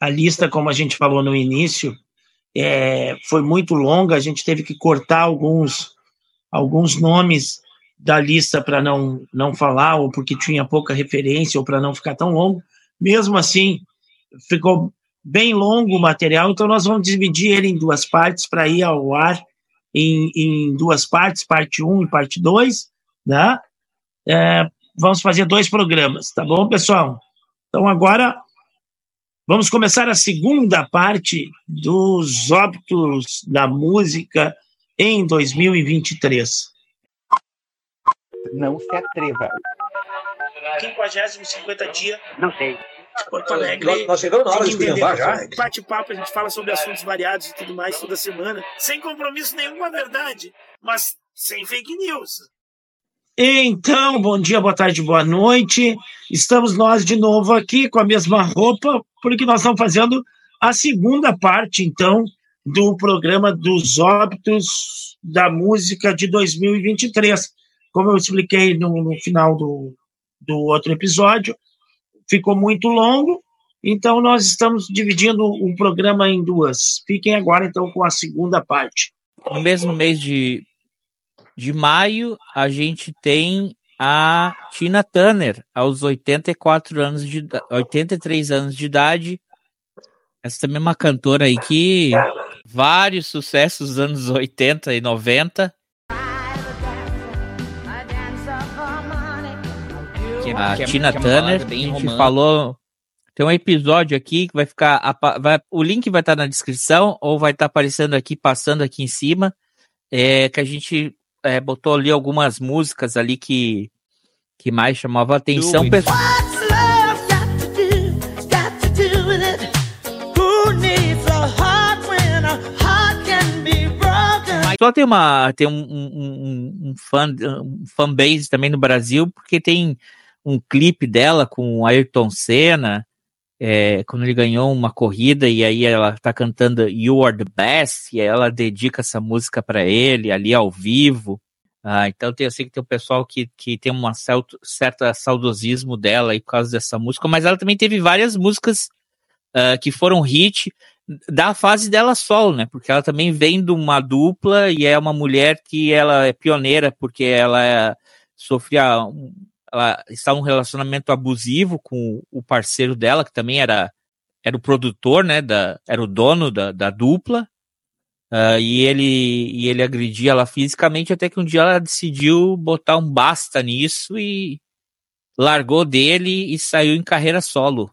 a lista, como a gente falou no início, é, foi muito longa, a gente teve que cortar alguns, alguns nomes da lista para não, não falar, ou porque tinha pouca referência, ou para não ficar tão longo. Mesmo assim, ficou bem longo o material, então nós vamos dividir ele em duas partes para ir ao ar em, em, duas partes, parte 1 um e parte 2, né? É, vamos fazer dois programas, tá bom, pessoal? Então agora vamos começar a segunda parte dos óbitos da música em 2023. Não se atreva. 50 50 dia. Não sei. Porto Alegre. Nós, chegamos na hora de esculhambar já. Bate-papo, a gente fala sobre assuntos variados e tudo mais toda semana, sem compromisso nenhum com a verdade, mas sem fake news. Então, bom dia, boa tarde, boa noite. Estamos nós de novo aqui com a mesma roupa, porque nós estamos fazendo a segunda parte, então, do programa dos óbitos da música de 2023. Como eu expliquei no, no final do, do outro episódio, ficou muito longo, então nós estamos dividindo o programa em duas. Fiquem agora então com a segunda parte. No mesmo mês de, de maio, a gente tem a Tina Turner, aos 84 anos de 83 anos de idade. Essa também é uma cantora aí que vários sucessos dos anos 80 e 90. que, a que é Tina é, Turner, a gente falou. Tem um episódio aqui que vai ficar. Vai, o link vai estar na descrição ou vai estar aparecendo aqui, passando aqui em cima. É, que a gente é, botou ali algumas músicas ali que, que mais chamava a atenção. Pessoal. Só tem uma tem um, um, um, fan, um fanbase também no Brasil, porque tem um clipe dela com Ayrton Senna, é, quando ele ganhou uma corrida e aí ela tá cantando You Are the Best e ela dedica essa música para ele ali ao vivo. Ah, então tem, eu sei que tem um pessoal que, que tem um certo saudosismo dela aí por causa dessa música, mas ela também teve várias músicas uh, que foram hit da fase dela solo, né? Porque ela também vem de uma dupla e é uma mulher que ela é pioneira porque ela é, sofria ela estava num relacionamento abusivo com o parceiro dela, que também era, era o produtor, né, da, era o dono da, da dupla, uh, e, ele, e ele agredia ela fisicamente, até que um dia ela decidiu botar um basta nisso e largou dele e saiu em carreira solo.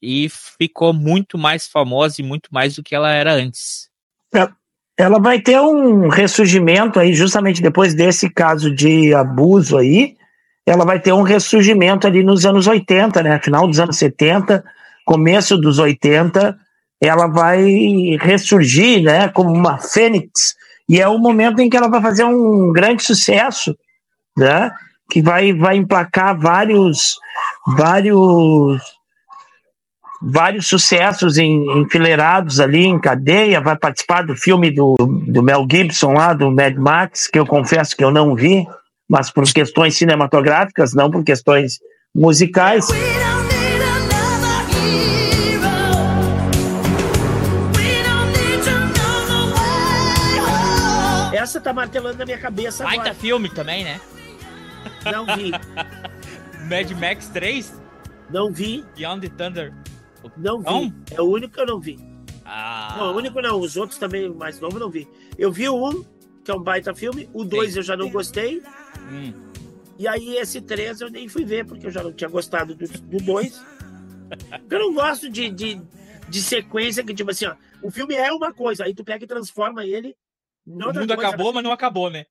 E ficou muito mais famosa e muito mais do que ela era antes. É, ela vai ter um ressurgimento aí, justamente depois desse caso de abuso aí, ela vai ter um ressurgimento ali nos anos 80, né? Final dos anos 70, começo dos 80, ela vai ressurgir, né? Como uma fênix. E é o momento em que ela vai fazer um grande sucesso, né? Que vai, vai emplacar vários, vários, vários sucessos em, enfileirados ali em cadeia. Vai participar do filme do, do Mel Gibson lá, do Mad Max, que eu confesso que eu não vi mas por questões cinematográficas, não por questões musicais. Essa tá martelando na minha cabeça Baita agora. filme também, né? Não vi. Mad Max 3? Não vi. Beyond the Thunder? Não vi. Não? É o único que eu não vi. Ah. Não, o único não. Os outros também, mais novo, não vi. Eu vi o um, que é um baita filme. O dois eu já não gostei. Hum. E aí esse 3 eu nem fui ver, porque eu já não tinha gostado do 2. eu não gosto de, de, de, sequência que, tipo assim, ó, o filme é uma coisa, aí tu pega e transforma ele. O mundo coisa, acabou, mas não acabou, né?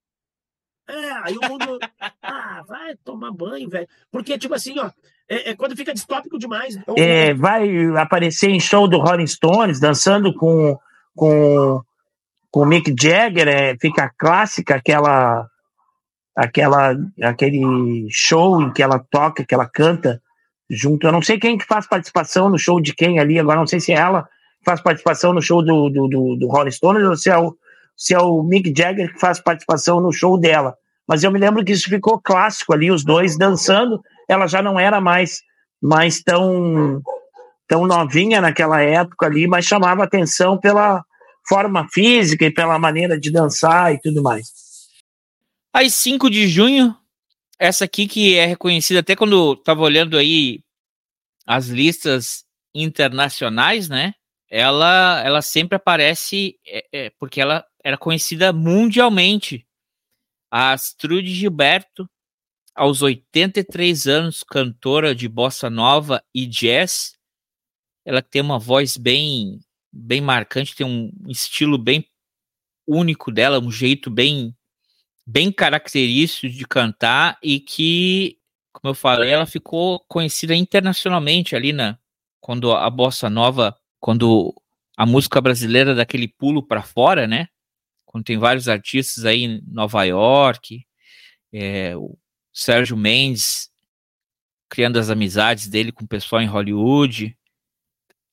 É, aí o mundo. ah, vai tomar banho, velho. Porque, tipo assim, ó, é, é quando fica distópico demais. É, vai aparecer em show do Rolling Stones, dançando com, com, com o Mick Jagger, é, fica clássica aquela aquela aquele show em que ela toca, que ela canta junto. Eu não sei quem que faz participação no show de quem ali, agora não sei se é ela faz participação no show do, do, do, do Rolling Stones ou se é, o, se é o Mick Jagger que faz participação no show dela. Mas eu me lembro que isso ficou clássico ali, os dois dançando. Ela já não era mais, mais tão tão novinha naquela época ali, mas chamava atenção pela forma física e pela maneira de dançar e tudo mais. Aí, 5 de junho, essa aqui que é reconhecida até quando estava olhando aí as listas internacionais, né? Ela, ela sempre aparece é, é, porque ela era conhecida mundialmente. A Astrude Gilberto, aos 83 anos, cantora de bossa nova e jazz, ela tem uma voz bem bem marcante, tem um estilo bem único dela, um jeito bem bem característico de cantar e que, como eu falei, ela ficou conhecida internacionalmente ali na quando a bossa nova, quando a música brasileira daquele pulo para fora, né? Quando tem vários artistas aí em Nova York, é, o Sérgio Mendes criando as amizades dele com o pessoal em Hollywood,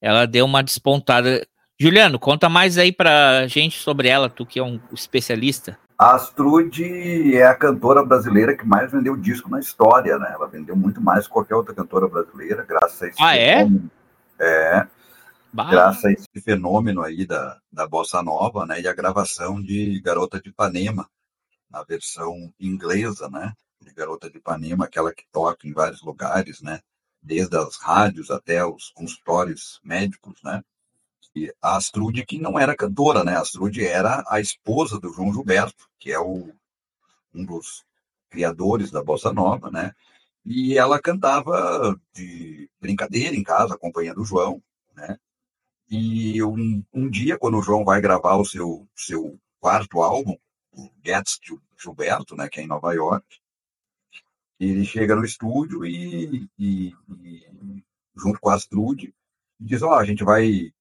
ela deu uma despontada. Juliano, conta mais aí pra gente sobre ela, tu que é um especialista. A Astrude é a cantora brasileira que mais vendeu disco na história, né? Ela vendeu muito mais que qualquer outra cantora brasileira, graças a esse ah, é? fenômeno. É. Bah. Graças a esse fenômeno aí da, da Bossa Nova, né? E a gravação de Garota de Ipanema, na versão inglesa, né? De Garota de Ipanema, aquela que toca em vários lugares, né? desde as rádios até os consultórios médicos, né? A Astrude, que não era cantora, né? A Astrude era a esposa do João Gilberto, que é o, um dos criadores da Bossa Nova, né? E ela cantava de brincadeira em casa, acompanhando o João, né? E um, um dia, quando o João vai gravar o seu, seu quarto álbum, o Gets Gilberto, né, que é em Nova York, ele chega no estúdio e, e, e junto com a Astrude, diz, ó, oh, a gente vai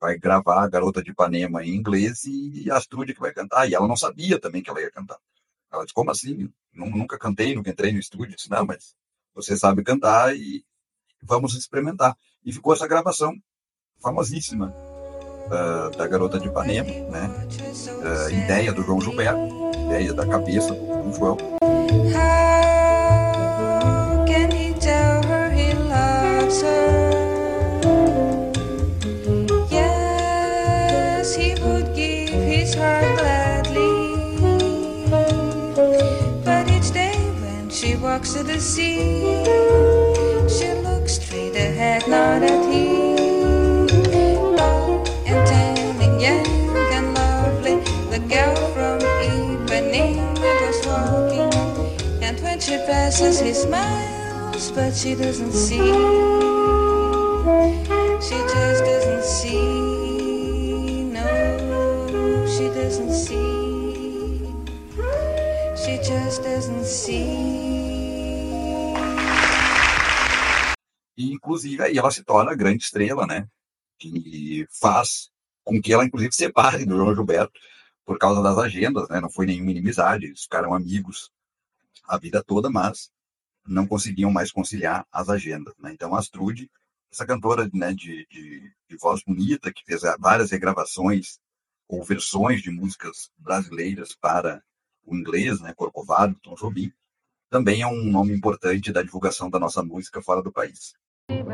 vai gravar a Garota de Ipanema em inglês e a Astrude que vai cantar. E ela não sabia também que ela ia cantar. Ela disse, como assim? Nunca cantei, nunca entrei no estúdio. Disse, não, mas você sabe cantar e vamos experimentar. E ficou essa gravação famosíssima uh, da Garota de Ipanema, né? Uh, ideia do João Gilberto, ideia da cabeça do João. Walks to the sea. She looks straight ahead, not at him. And young and lovely, the girl from walking. And when she passes, he smiles, but she doesn't see. She just doesn't see. No, she doesn't see. She just doesn't see. E, inclusive, aí ela se torna grande estrela, né? Que faz com que ela, inclusive, se separe do João Gilberto por causa das agendas, né? Não foi nenhuma inimizade, eles ficaram amigos a vida toda, mas não conseguiam mais conciliar as agendas, né? Então, Astrude, essa cantora né, de, de, de voz bonita, que fez várias regravações ou versões de músicas brasileiras para o inglês, né? Corcovado, Tom Jobim, também é um nome importante da divulgação da nossa música fora do país. Eu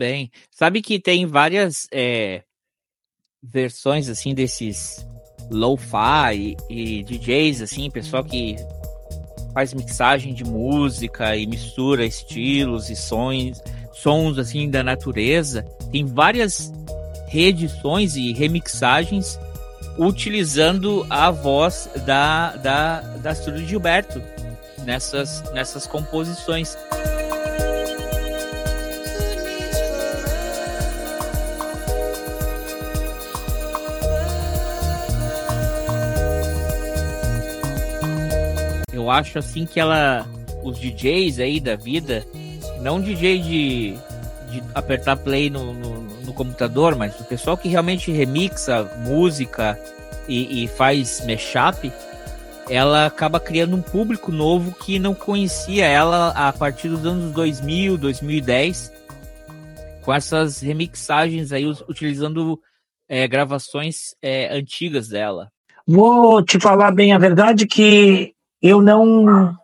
bem. Sabe que tem várias é, versões assim desses lo-fi e, e DJs assim, pessoal que faz mixagem de música e mistura estilos e sons, sons assim da natureza. Tem várias reedições e remixagens utilizando a voz da da da Astrid Gilberto. nessas, nessas composições. Eu acho assim que ela, os DJs aí da vida, não DJ de, de apertar play no, no, no computador, mas o pessoal que realmente remixa música e, e faz mashup, ela acaba criando um público novo que não conhecia ela a partir dos anos 2000, 2010, com essas remixagens aí, utilizando é, gravações é, antigas dela. Vou te falar bem a verdade que eu não,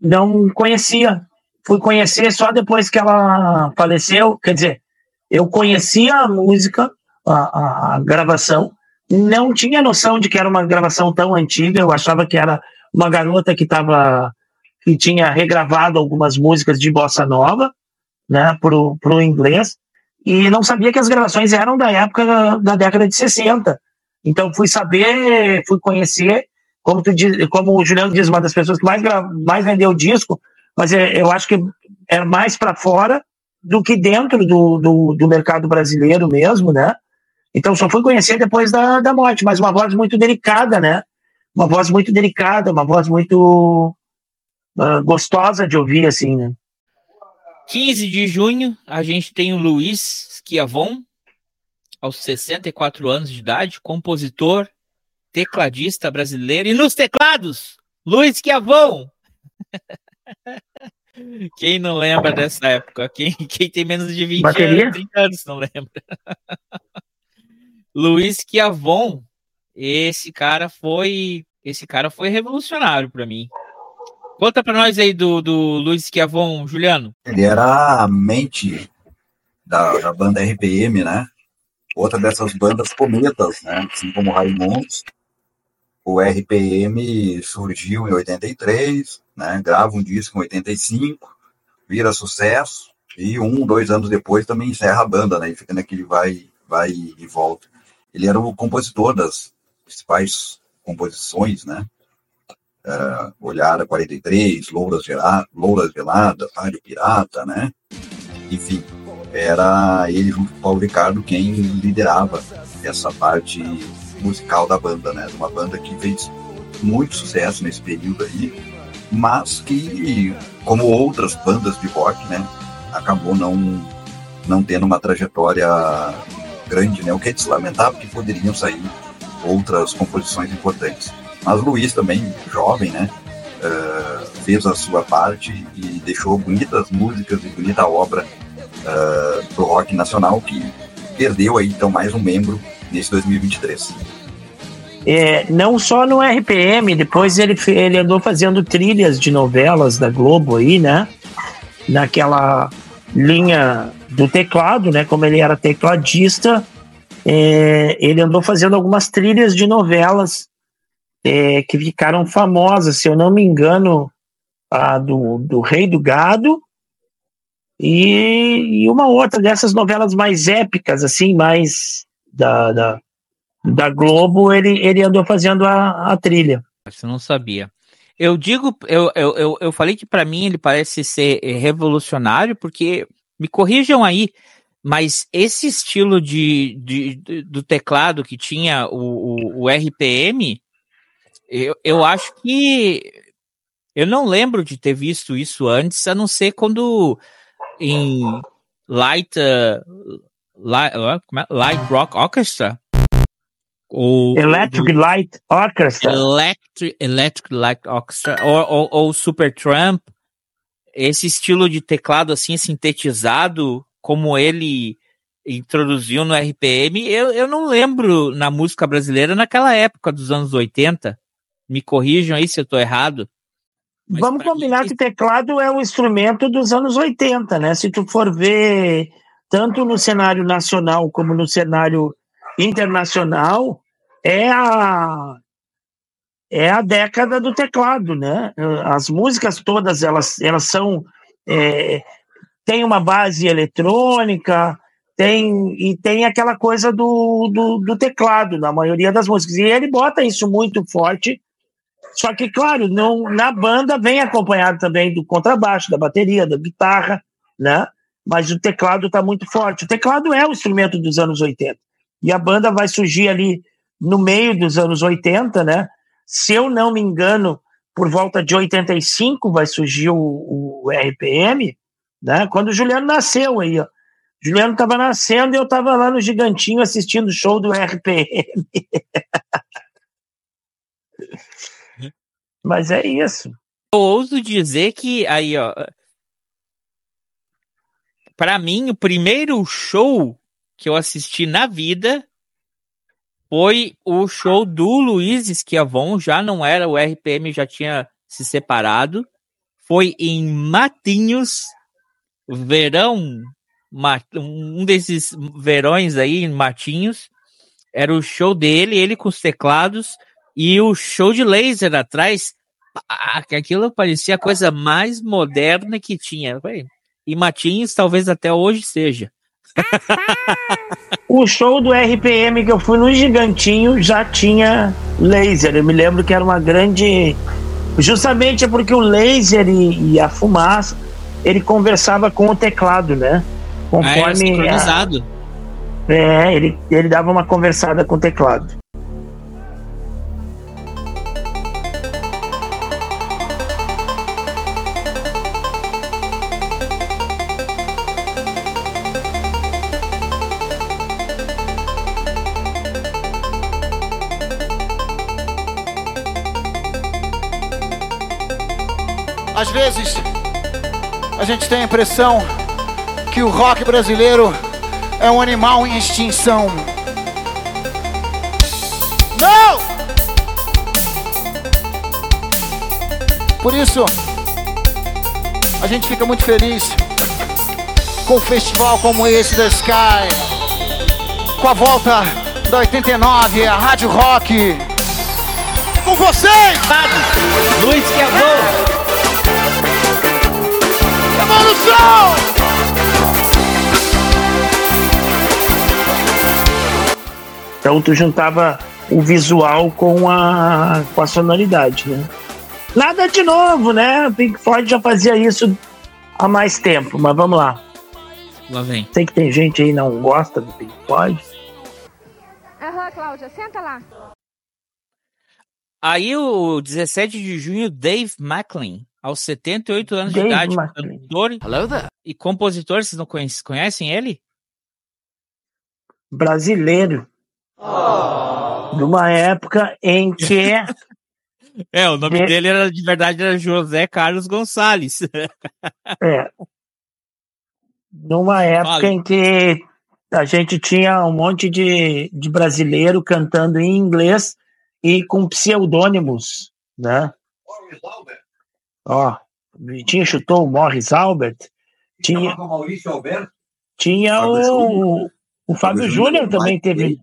não conhecia. Fui conhecer só depois que ela faleceu. Quer dizer, eu conhecia a música, a, a, gravação, não tinha noção de que era uma gravação tão antiga. Eu achava que era uma garota que estava que tinha regravado algumas músicas de bossa nova, né, pro, pro inglês, e não sabia que as gravações eram da época da, da década de 60. Então fui saber, fui conhecer, como tu diz, como o Juliano diz, uma das pessoas que mais mais vendeu disco, mas é, eu acho que é mais para fora do que dentro do, do, do mercado brasileiro mesmo, né? Então só fui conhecer depois da, da morte, mas uma voz muito delicada, né? Uma voz muito delicada, uma voz muito uh, gostosa de ouvir, assim, né? 15 de junho, a gente tem o Luiz Schiavon, aos 64 anos de idade, compositor, tecladista brasileiro. E nos teclados, Luiz Schiavon! Quem não lembra dessa época? Quem, quem tem menos de 20 anos, 30 anos não lembra. Luiz Chiavon, esse cara foi, esse cara foi revolucionário para mim. Conta para nós aí do, do Luiz Chiavon, Juliano. Ele era a mente da, da banda RPM, né? Outra dessas bandas cometas, né? Assim como Raimundos. O RPM surgiu em 83, né? Grava um disco em 85, vira sucesso e um, dois anos depois também encerra a banda, né? E fica naquele vai, vai e volta. Ele era o compositor das principais composições, né? Uh, Olhada 43, Louras, Gelada, Louras Velada, Rádio Pirata, né? Enfim, era ele junto com o Paulo Ricardo quem liderava essa parte musical da banda, né? Uma banda que fez muito sucesso nesse período aí, mas que, como outras bandas de rock, né? Acabou não, não tendo uma trajetória grande, né? O que é de se lamentar, porque poderiam sair outras composições importantes. Mas Luiz também, jovem, né? Uh, fez a sua parte e deixou bonitas músicas e bonita obra uh, pro rock nacional que perdeu aí então mais um membro nesse 2023. É, não só no RPM, depois ele, ele andou fazendo trilhas de novelas da Globo aí, né? Naquela linha do teclado, né? Como ele era tecladista, é, ele andou fazendo algumas trilhas de novelas é, que ficaram famosas, se eu não me engano, a do, do Rei do Gado e, e uma outra dessas novelas mais épicas, assim, mais da, da, da Globo, ele, ele andou fazendo a, a trilha. Você não sabia. Eu digo, eu, eu, eu, eu falei que para mim ele parece ser revolucionário, porque me corrijam aí, mas esse estilo de, de, do teclado que tinha o, o, o, RPM, eu, eu acho que eu não lembro de ter visto isso antes, a não ser quando em Light, Light, uh, Light Rock Orchestra, ou Electric Light Orchestra, Electric, Electric Light Orchestra, ou, ou, ou Super Trump, esse estilo de teclado assim sintetizado, como ele introduziu no RPM, eu, eu não lembro na música brasileira naquela época dos anos 80. Me corrijam aí se eu estou errado. Mas Vamos combinar mim... que teclado é um instrumento dos anos 80, né? Se tu for ver tanto no cenário nacional como no cenário internacional, é a é a década do teclado, né? As músicas todas elas, elas são é, tem uma base eletrônica, tem e tem aquela coisa do, do, do, teclado na maioria das músicas e ele bota isso muito forte Só que, claro, não, na banda vem acompanhado também do contrabaixo, da bateria, da guitarra, né? Mas o teclado está muito forte. O teclado é o instrumento dos anos 80. E a banda vai surgir ali no meio dos anos 80, né? Se eu não me engano, por volta de 85 vai surgir o, o RPM, né? Quando o Juliano nasceu aí, ó. Juliano estava nascendo e eu estava lá no Gigantinho assistindo o show do RPM. Mas é isso. Eu ouso dizer que aí, ó. Para mim, o primeiro show que eu assisti na vida foi o show do Luiz Esquiavon, já não era, o RPM já tinha se separado. Foi em Matinhos, verão, um desses verões aí em Matinhos. Era o show dele, ele com os teclados e o show de laser atrás aquilo parecia a coisa mais moderna que tinha. E Matins talvez até hoje seja. o show do RPM que eu fui no Gigantinho já tinha laser. Eu me lembro que era uma grande. Justamente é porque o laser e, e a fumaça ele conversava com o teclado, né? Conforme. Ah, é, é, ele, ele dava uma conversada com o teclado. Impressão que o rock brasileiro é um animal em extinção. Não! Por isso, a gente fica muito feliz com um festival como esse da Sky, com a volta da 89, a Rádio Rock. Com vocês! Luiz que é bom! Então tu juntava o visual com a, com a sonoridade, né? Nada de novo, né? Pink Floyd já fazia isso há mais tempo, mas vamos lá. Lá vem. Sei que tem gente aí que não gosta do Pink Floyd. Aham, Cláudia, senta lá. Aí, o 17 de junho, Dave Macklin aos 78 anos Dave de idade, cantor e compositor, vocês não conhecem, conhecem ele? Brasileiro. Oh. De uma época em que. é, o nome de... dele era de verdade era José Carlos Gonçalves. é. Numa época em que a gente tinha um monte de, de brasileiro cantando em inglês e com pseudônimos, né? Ó, Vitinho chutou o Morris Albert. Tinha, o Maurício Alberto. Tinha o, o Fábio Júnior também Mike teve. Davis.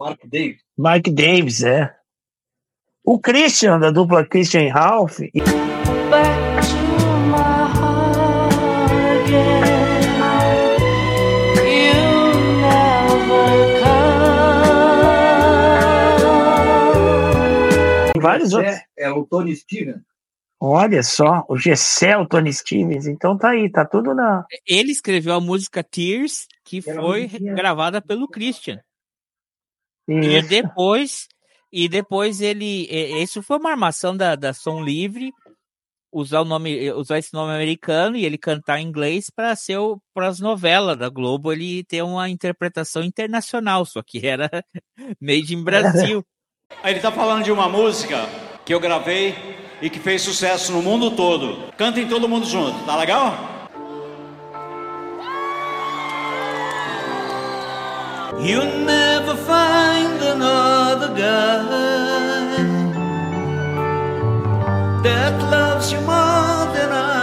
Mark Davis. Mike Davis, é. O Christian, da dupla Christian Ralph. E... Vários outros. É, é o Tony Stevens. Olha só, o Gessé, o Tony Stevens, então tá aí, tá tudo na. Ele escreveu a música Tears, que foi gravada pelo Christian. Isso. E depois, e depois ele. Isso foi uma armação da, da Som Livre, usar o nome, usar esse nome americano e ele cantar em inglês para ser para as novelas da Globo ele ter uma interpretação internacional, só que era made in Brasil. Ele tá falando de uma música que eu gravei e que fez sucesso no mundo todo. Cantem todo mundo junto, tá legal? You'll never find another guy that loves you more than I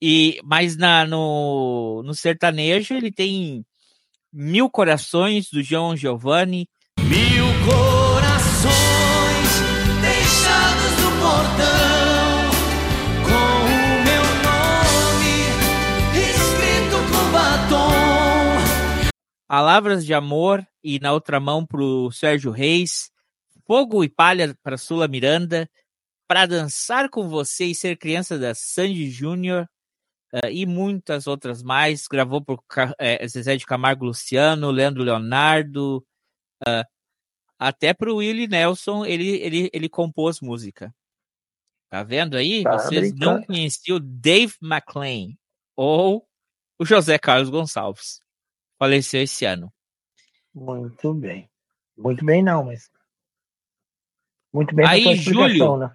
E, mas na, no, no sertanejo ele tem Mil Corações do João Giovanni. Mil corações deixados no portão, com o meu nome escrito com Palavras de Amor e na outra mão pro Sérgio Reis. Fogo e Palha para Sula Miranda. Para Dançar com Você e Ser Criança da Sandy Júnior. Uh, e muitas outras mais. Gravou por é, Zezé de Camargo Luciano, Leandro Leonardo, uh, até para o Willie Nelson ele, ele, ele compôs música. Tá vendo aí? Tá Vocês brincando. não conheciam Dave McLean ou o José Carlos Gonçalves. Faleceu esse ano. Muito bem. Muito bem, não, mas. Muito bem, aí, Júlio, né?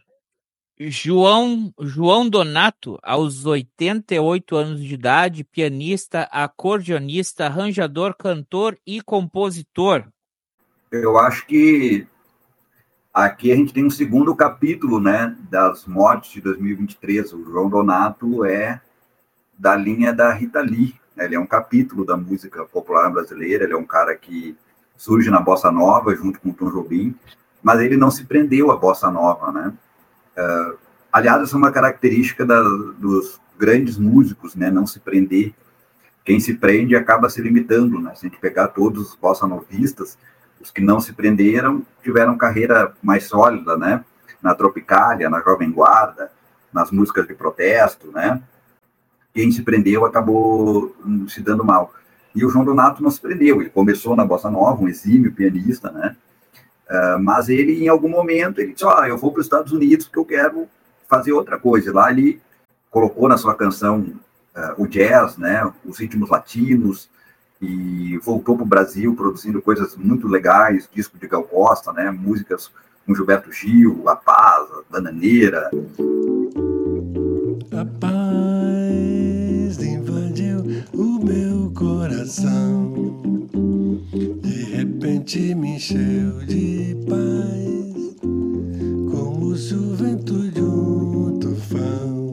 João, João Donato, aos 88 anos de idade, pianista, acordeonista, arranjador, cantor e compositor. Eu acho que aqui a gente tem um segundo capítulo, né, das mortes de 2023. O João Donato é da linha da Rita Lee. Ele é um capítulo da música popular brasileira. Ele é um cara que surge na bossa nova junto com o Tom Jobim, mas ele não se prendeu à bossa nova, né? Uh, aliás, essa é uma característica da, dos grandes músicos, né? Não se prender. Quem se prende acaba se limitando, né? Se a gente pegar todos os bossa novistas, os que não se prenderam tiveram carreira mais sólida, né? Na Tropicália, na Jovem Guarda, nas músicas de protesto, né? Quem se prendeu acabou hum, se dando mal. E o João Donato não se prendeu, ele começou na Bossa Nova, um exímio pianista, né? Uh, mas ele, em algum momento, ele disse, oh, eu vou para os Estados Unidos porque eu quero fazer outra coisa. Lá ele colocou na sua canção uh, o jazz, né, os ritmos latinos, e voltou para o Brasil produzindo coisas muito legais, disco de Gal Costa, né, músicas com Gilberto Gil, A Paz, Bananeira. A paz meu coração, de repente me encheu de paz, como se o vento de um tufão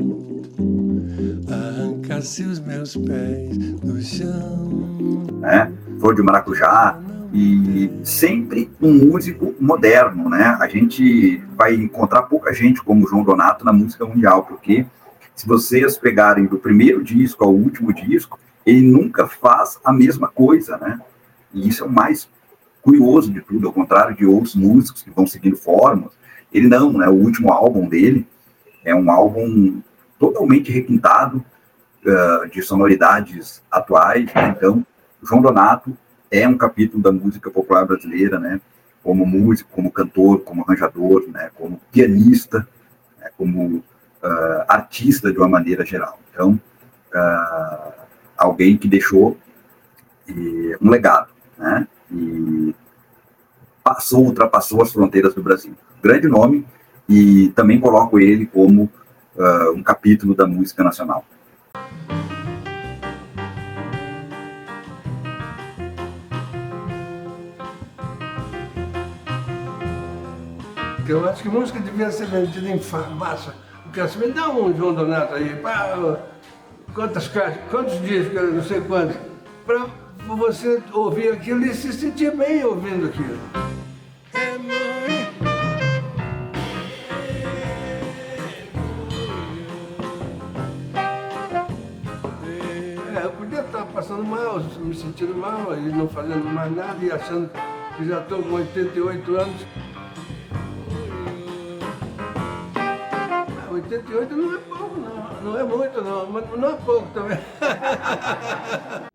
arrancasse os meus pés do chão. Né? Flor de maracujá, e sempre um músico moderno, né? A gente vai encontrar pouca gente como João Donato na música mundial, porque se vocês pegarem do primeiro disco ao último disco, ele nunca faz a mesma coisa, né? E isso é o mais curioso de tudo, ao contrário de outros músicos que vão seguindo fórmulas. Ele não, né? O último álbum dele é um álbum totalmente requintado uh, de sonoridades atuais, né? Então, João Donato é um capítulo da música popular brasileira, né? Como músico, como cantor, como arranjador, né? Como pianista, né? como uh, artista de uma maneira geral. Então, uh, alguém que deixou e, um legado, né? E passou, ultrapassou as fronteiras do Brasil. Grande nome e também coloco ele como uh, um capítulo da música nacional. Eu acho que música devia ser vendida em farmácia assim, me dá um João Donato aí, pá, quantas caixas, quantos discos, não sei quantos, para você ouvir aquilo e se sentir bem ouvindo aquilo. É, eu podia estar passando mal, me sentindo mal e não fazendo mais nada e achando que já estou com 88 anos. 88 não é pouco, não. Não é muito, não. Mas não é pouco também.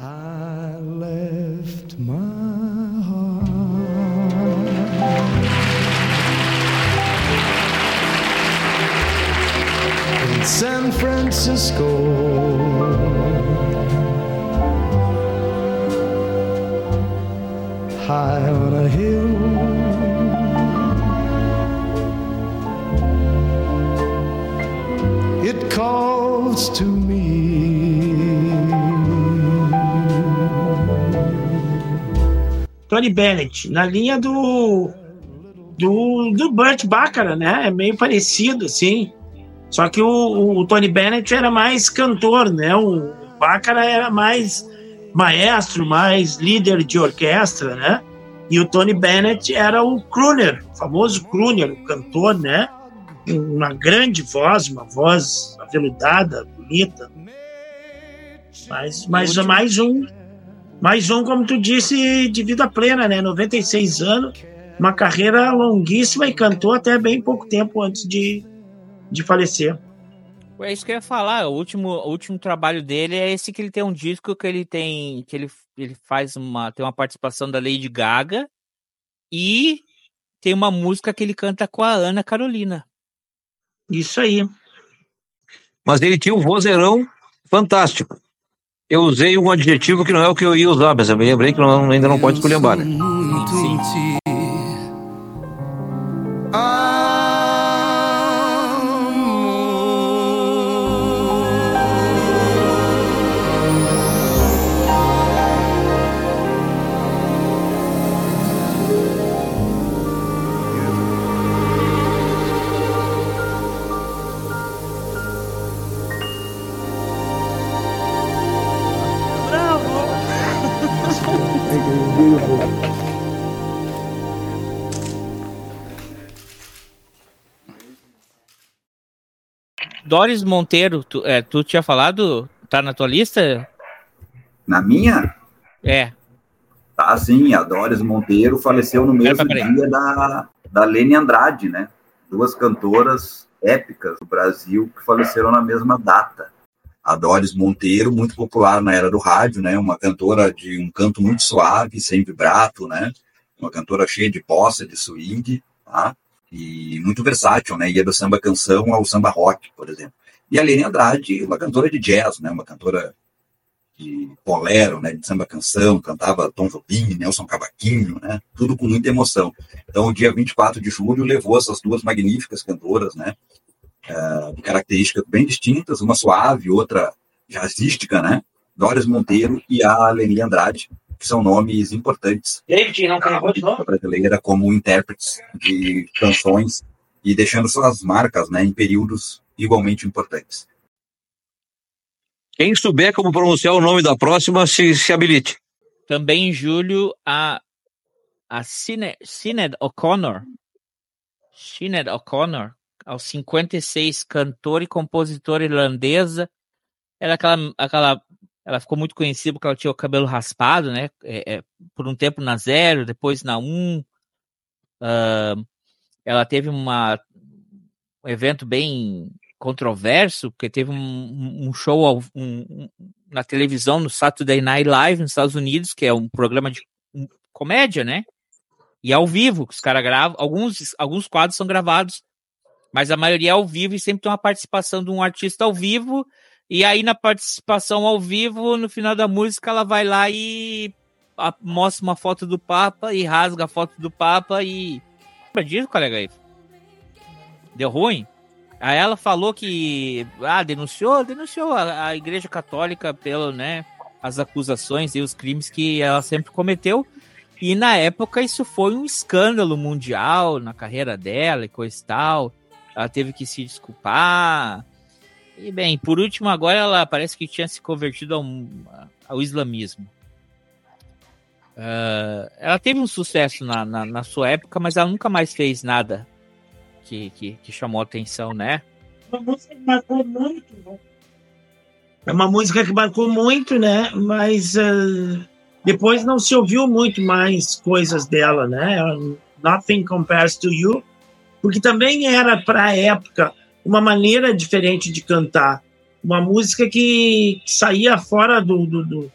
I left my heart in San Francisco. High on a hill calls to me. Tony Bennett, na linha do do, do Burt Bacharach, né? É meio parecido, assim. Só que o, o Tony Bennett era mais cantor, né? O Bacharach era mais maestro, mais líder de orquestra, né? E o Tony Bennett era o crooner, o famoso crooner, o cantor, né? Uma grande voz, uma voz aveludada, bonita. Mas, mas mais um. Mais um, como tu disse, de vida plena, né? 96 anos, uma carreira longuíssima e cantou até bem pouco tempo antes de, de falecer. É isso que eu ia falar. O último, o último trabalho dele é esse que ele tem um disco que ele tem. que ele, ele faz uma. tem uma participação da Lady Gaga e tem uma música que ele canta com a Ana Carolina. Isso aí. Mas ele tinha um vozeirão fantástico. Eu usei um adjetivo que não é o que eu ia usar, mas eu me lembrei que não, ainda não pode escolher né? Sim, Doris Monteiro, tu, é, tu tinha falado? Tá na tua lista? Na minha? É. Tá sim, a Doris Monteiro faleceu no mesmo dia da, da Lene Andrade, né? Duas cantoras épicas do Brasil que faleceram na mesma data. A Doris Monteiro, muito popular na era do rádio, né? Uma cantora de um canto muito suave, sem vibrato, né? Uma cantora cheia de posse, de swing, tá? E muito versátil, né? Ia do samba canção ao samba rock, por exemplo. E a Lene Andrade, uma cantora de jazz, né? Uma cantora de bolero, né? De samba canção, cantava Tom Jobim, Nelson Cavaquinho, né? Tudo com muita emoção. Então, o dia 24 de julho levou essas duas magníficas cantoras, né? Uh, de características bem distintas, uma suave, outra jazzística, né? Doris Monteiro e a Leni Andrade, que são nomes importantes. David, não carregou de novo? brasileira como intérpretes de canções e deixando suas marcas né, em períodos igualmente importantes. Quem souber como pronunciar o nome da próxima, se, se habilite. Também em julho, a, a Sinead O'Connor, Sinead O'Connor, aos 56, cantora e compositora irlandesa, era aquela, aquela ela ficou muito conhecida porque ela tinha o cabelo raspado, né? É, é, por um tempo na zero, depois na um. Uh, ela teve uma, um evento bem controverso, porque teve um, um show um, na televisão no Saturday Night Live nos Estados Unidos, que é um programa de comédia, né? E ao vivo, que os caras gravam. Alguns, alguns quadros são gravados, mas a maioria é ao vivo e sempre tem uma participação de um artista ao vivo e aí, na participação ao vivo, no final da música, ela vai lá e mostra uma foto do Papa e rasga a foto do Papa e. Lembra disso, colega aí? Deu ruim? Aí ela falou que. Ah, denunciou, denunciou a, a Igreja Católica pelo, né? As acusações e os crimes que ela sempre cometeu. E na época isso foi um escândalo mundial na carreira dela e coisa e tal. Ela teve que se desculpar. E bem, por último, agora ela parece que tinha se convertido ao, ao islamismo. Uh, ela teve um sucesso na, na, na, sua época, mas ela nunca mais fez nada que, que, que chamou atenção, né? Uma música que marcou muito, né? É uma música que marcou muito, né? Mas uh, depois não se ouviu muito mais coisas dela, né? Nothing Compares to You, porque também era para a época uma maneira diferente de cantar. Uma música que, que saía fora do, do, do,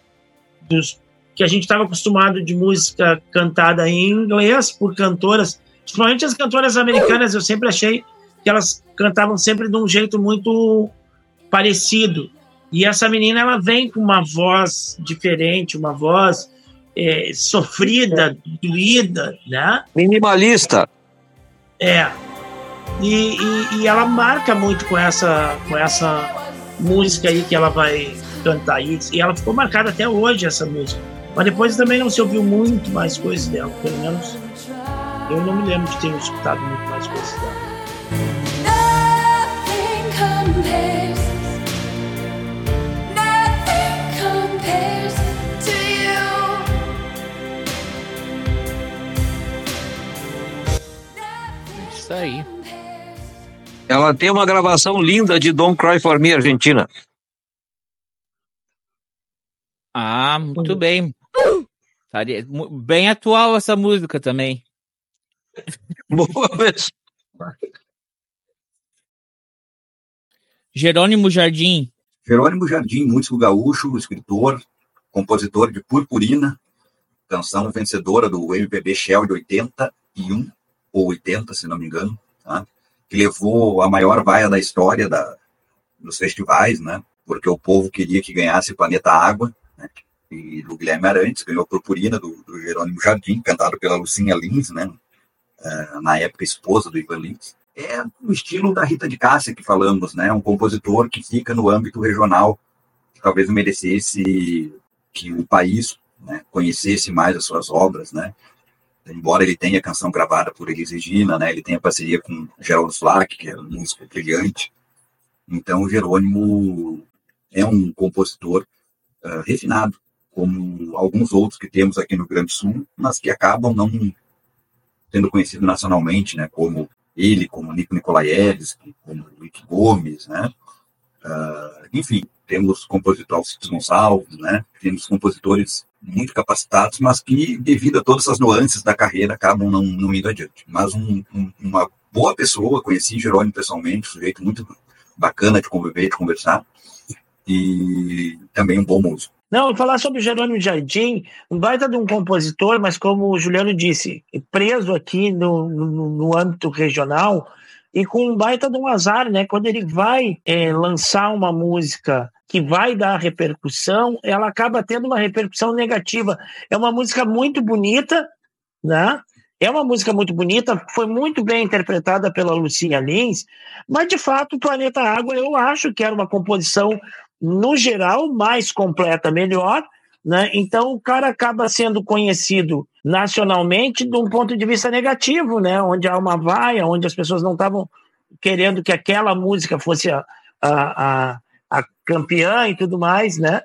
dos que a gente estava acostumado de música cantada em inglês por cantoras, principalmente as cantoras americanas, eu sempre achei que elas cantavam sempre de um jeito muito parecido. E essa menina ela vem com uma voz diferente, uma voz é, sofrida, doída, né? Minimalista. É. E, e, e, ela marca muito com essa, com essa música aí que ela vai cantar. E, e ela ficou marcada até hoje, essa música. Mas depois também não se ouviu muito mais coisas dela, pelo menos eu não me lembro de ter escutado muito mais coisas dela. Isso aí. Ela tem uma gravação linda de Don't Cry For Me, Argentina. Ah, muito bem. Estaria mu- bem atual essa música também. Boa vez. Jerônimo Jardim. Jerônimo Jardim, músico gaúcho, escritor, compositor de Purpurina, canção vencedora do MPB Shell de 81 ou 80, se não me engano, tá? Que levou a maior vaia da história da, dos festivais, né? porque o povo queria que ganhasse Planeta Água, né? e do Guilherme Arantes, ganhou Purpurina do, do Jerônimo Jardim, cantado pela Lucinha Lins, né? Eh, na época esposa do Ivan Lins. É no estilo da Rita de Cássia que falamos, né? um compositor que fica no âmbito regional, que talvez merecesse que o país né, conhecesse mais as suas obras, né? Embora ele tenha canção gravada por Elis Regina, né? Ele tenha parceria com Geraldo Flack, que é um músico brilhante. Então, o Jerônimo é um compositor ah, refinado, como alguns outros que temos aqui no Grande Sul, mas que acabam não sendo conhecido nacionalmente, né? Como ele, como Nico Nikolaevski, como Rick Gomes, né? Ah, enfim, temos compositor Alcides Gonçalves, né? Temos compositores muito capacitados, mas que, devido a todas essas nuances da carreira, acabam não, não indo adiante. Mas um- um- uma boa pessoa, conheci Jerônimo pessoalmente, um sujeito muito bacana de conviver, de conversar, e também um bom músico. Não, falar sobre Jerônimo Jardim, um baita de um compositor, mas como o Juliano disse, preso aqui no, no, no âmbito regional e com um baita de um azar, né? Quando ele vai eh, lançar uma música que vai dar repercussão, ela acaba tendo uma repercussão negativa. É uma música muito bonita, né? É uma música muito bonita, foi muito bem interpretada pela Lucinha Lins, mas de fato, Planeta Água eu acho que era uma composição no geral, mais completa, melhor. Né? Então, o cara acaba sendo conhecido nacionalmente de um ponto de vista negativo, né? onde há uma vaia, onde as pessoas não estavam querendo que aquela música fosse a, a, a, a campeã e tudo mais. Né?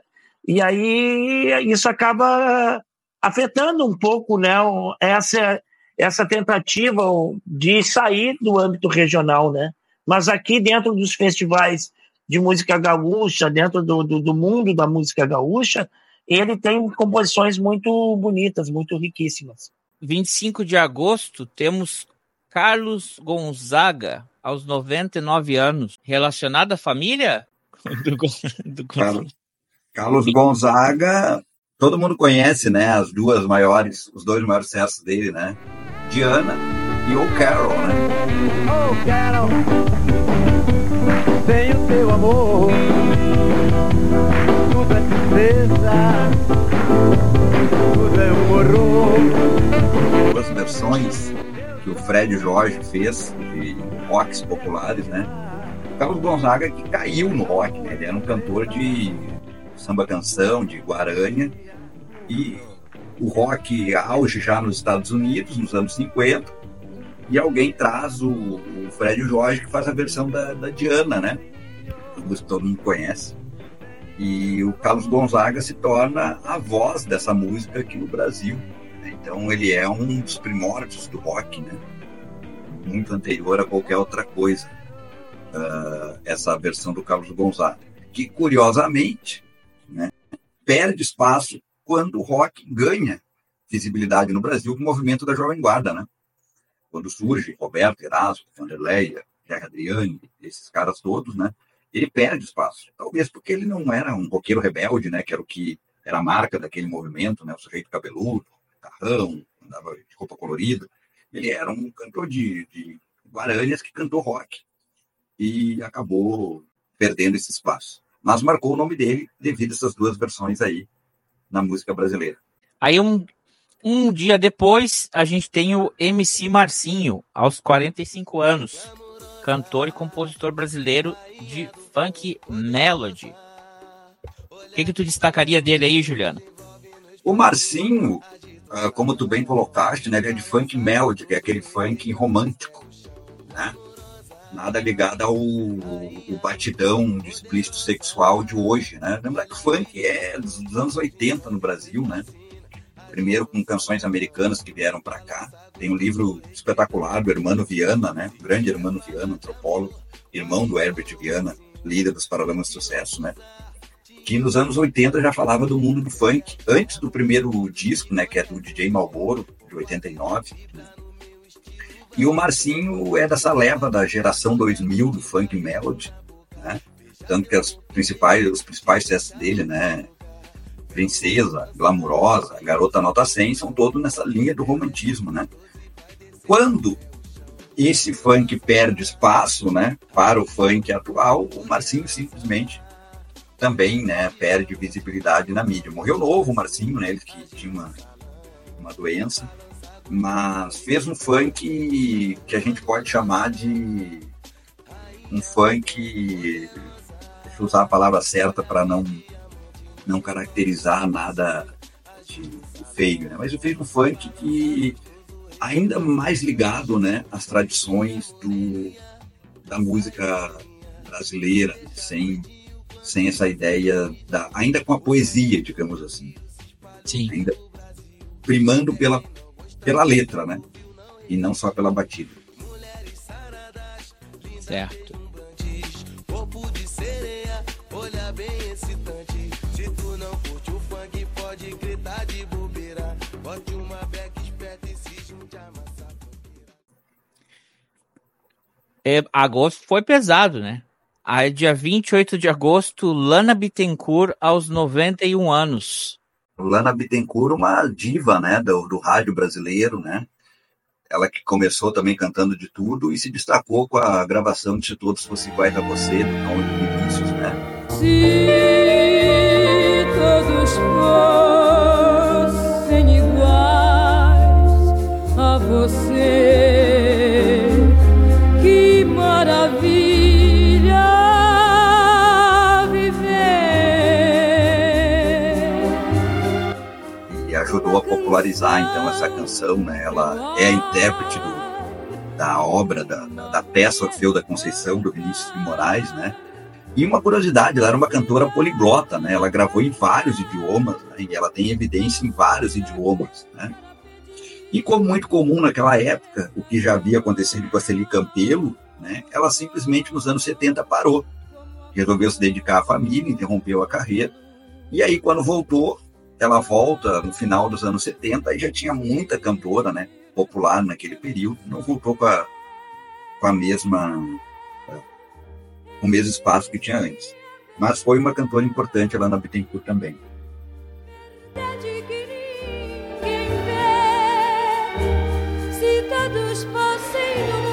E aí isso acaba afetando um pouco né, essa, essa tentativa de sair do âmbito regional. Né? Mas aqui, dentro dos festivais de música gaúcha, dentro do, do, do mundo da música gaúcha, ele tem composições muito bonitas, muito riquíssimas. 25 de agosto, temos Carlos Gonzaga, aos 99 anos. Relacionado à família? Do, do Carlos, Carlos Gonzaga, todo mundo conhece, né? As duas maiores, os dois maiores sucessos dele, né? Diana e O Carol, né? Oh, Carol, sem o teu amor, tudo é tristeza, tudo é um horror. Duas versões que o Fred Jorge fez de rocks populares, né? Carlos Gonzaga que caiu no rock, né? Ele era um cantor de samba canção, de guaranha e o rock auge já nos Estados Unidos, nos anos 50, e alguém traz o, o Fred Jorge que faz a versão da, da Diana, né? Que todo mundo conhece. E o Carlos Gonzaga se torna a voz dessa música aqui no Brasil. né? Então ele é um dos primórdios do rock, né? Muito anterior a qualquer outra coisa. ah, essa versão do Carlos Gonzaga. Que, curiosamente, né, perde espaço quando o rock ganha visibilidade no Brasil com o movimento da Jovem Guarda, né? Quando surge Roberto Erasmo, Vanderlei, Jerry Adriani, esses caras todos, né? Ele perde espaço. Talvez porque ele não era um roqueiro rebelde, né? Que era o que era a marca daquele movimento, né? O sujeito cabeludo, carrão, andava de roupa colorida. Ele era um cantor de, de guaranhas que cantou rock e acabou perdendo esse espaço. Mas marcou o nome dele devido a essas duas versões aí na música brasileira. Aí um, um dia depois, a gente tem o MC Marcinho, aos 45 anos. Cantor e compositor brasileiro de funk melody. O que, que tu destacaria dele aí, Juliano? O Marcinho, ah, como tu bem colocaste, né, ele é de funk melody, que é aquele funk romântico, né? Nada ligado ao, ao batidão de explícito sexual de hoje, né? Lembrar que o funk é dos anos 80 no Brasil, né? Primeiro com canções americanas que vieram para cá. Tem um livro espetacular do Hermano Viana, né? O grande Hermano Viana, antropólogo, irmão do Herbert Viana, líder dos Paralamas de Sucesso, né? que nos anos 80 já falava do mundo do funk, antes do primeiro disco, né, que é do DJ Malboro, de 89. Né? E o Marcinho é dessa leva da geração 2000 do funk melody, né? Tanto que as principais, os principais testes dele, né, Princesa, Glamurosa, Garota Nota 100, são todos nessa linha do romantismo, né? Quando esse funk perde espaço, né, para o funk atual, o Marcinho simplesmente também, né, perde visibilidade na mídia. Morreu novo o Marcinho, né, ele que tinha uma, uma doença, mas fez um funk que a gente pode chamar de um funk, deixa eu usar a palavra certa para não não caracterizar nada de feio, né? Mas eu fiz um funk que ainda mais ligado, né, às tradições do, da música brasileira, sem sem essa ideia da ainda com a poesia, digamos assim. Sim. Ainda primando pela pela letra, né? E não só pela batida. Certo. É, agosto foi pesado, né? Aí, dia 28 de agosto, Lana Bittencourt, aos 91 anos. Lana Bittencourt, uma diva, né, do, do rádio brasileiro, né? Ela que começou também cantando de tudo e se destacou com a gravação de Se Todos Fossem Iguais a Você, do Tom de Vinícius, né? Se todos fossem iguais a você, ajudou a popularizar então essa canção, né? Ela é a intérprete do, da obra da, da, peça Orfeu da Conceição do Vinícius de Moraes, né? E uma curiosidade, ela era uma cantora poliglota, né? Ela gravou em vários idiomas, né? e ela tem evidência em vários idiomas, né? E como muito comum naquela época, o que já havia acontecido com a Celi Campelo, né? Ela simplesmente nos anos 70 parou, resolveu se dedicar à família, interrompeu a carreira. E aí quando voltou, ela volta no final dos anos 70 e já tinha muita cantora, né, popular naquele período, não voltou com a, com a mesma com o mesmo espaço que tinha antes. Mas foi uma cantora importante lá na Bittencourt também. Se todos fossem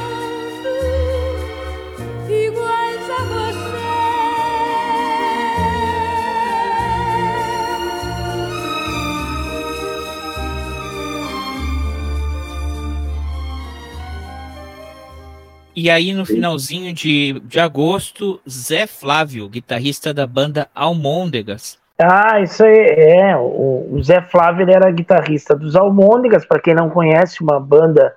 E aí, no finalzinho de, de agosto, Zé Flávio, guitarrista da banda Almôndegas. Ah, isso aí é. O, o Zé Flávio era guitarrista dos Almôndegas, para quem não conhece, uma banda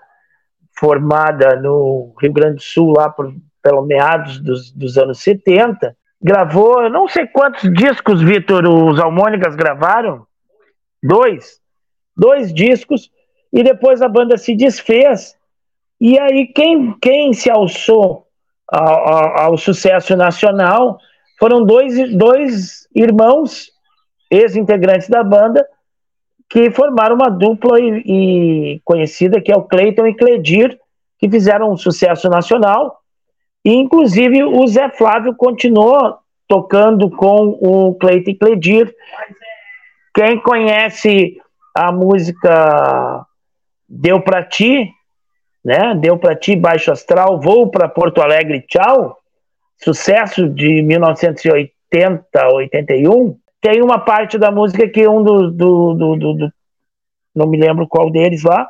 formada no Rio Grande do Sul, lá por, pelo meados dos, dos anos 70. Gravou, eu não sei quantos discos, Vitor, os Almôndegas gravaram. Dois. Dois discos. E depois a banda se desfez. E aí, quem, quem se alçou ao, ao, ao sucesso nacional foram dois, dois irmãos, ex-integrantes da banda, que formaram uma dupla e, e conhecida, que é o Cleiton e Cledir, que fizeram um sucesso nacional. E, inclusive, o Zé Flávio continuou tocando com o Cleiton e Cledir. Quem conhece a música Deu Pra Ti, né? Deu para ti baixo astral, vou para Porto Alegre, tchau. Sucesso de 1980, 81. Tem uma parte da música que um do, do, do, do, do não me lembro qual deles lá,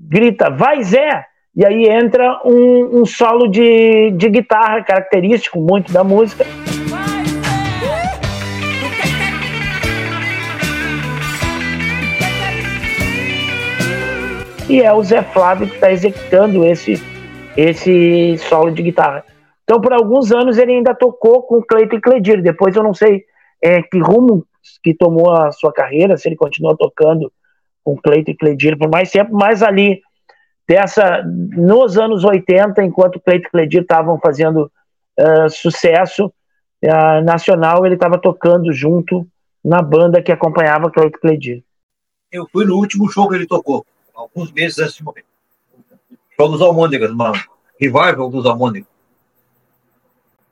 grita, vai Zé! E aí entra um, um solo de, de guitarra característico muito da música. E é o Zé Flávio que está executando esse, esse solo de guitarra. Então, por alguns anos, ele ainda tocou com Cleiton e Cledir. Depois, eu não sei é, que rumo que tomou a sua carreira, se ele continuou tocando com Cleiton e Cledir por mais tempo, mas ali, dessa, nos anos 80, enquanto Cleiton e Cledir estavam fazendo uh, sucesso, a nacional ele estava tocando junto na banda que acompanhava Cleito Cledir. Eu fui no último show que ele tocou, alguns meses antes de morrer. Show dos Almôndegas, uma revival dos Almôndegas.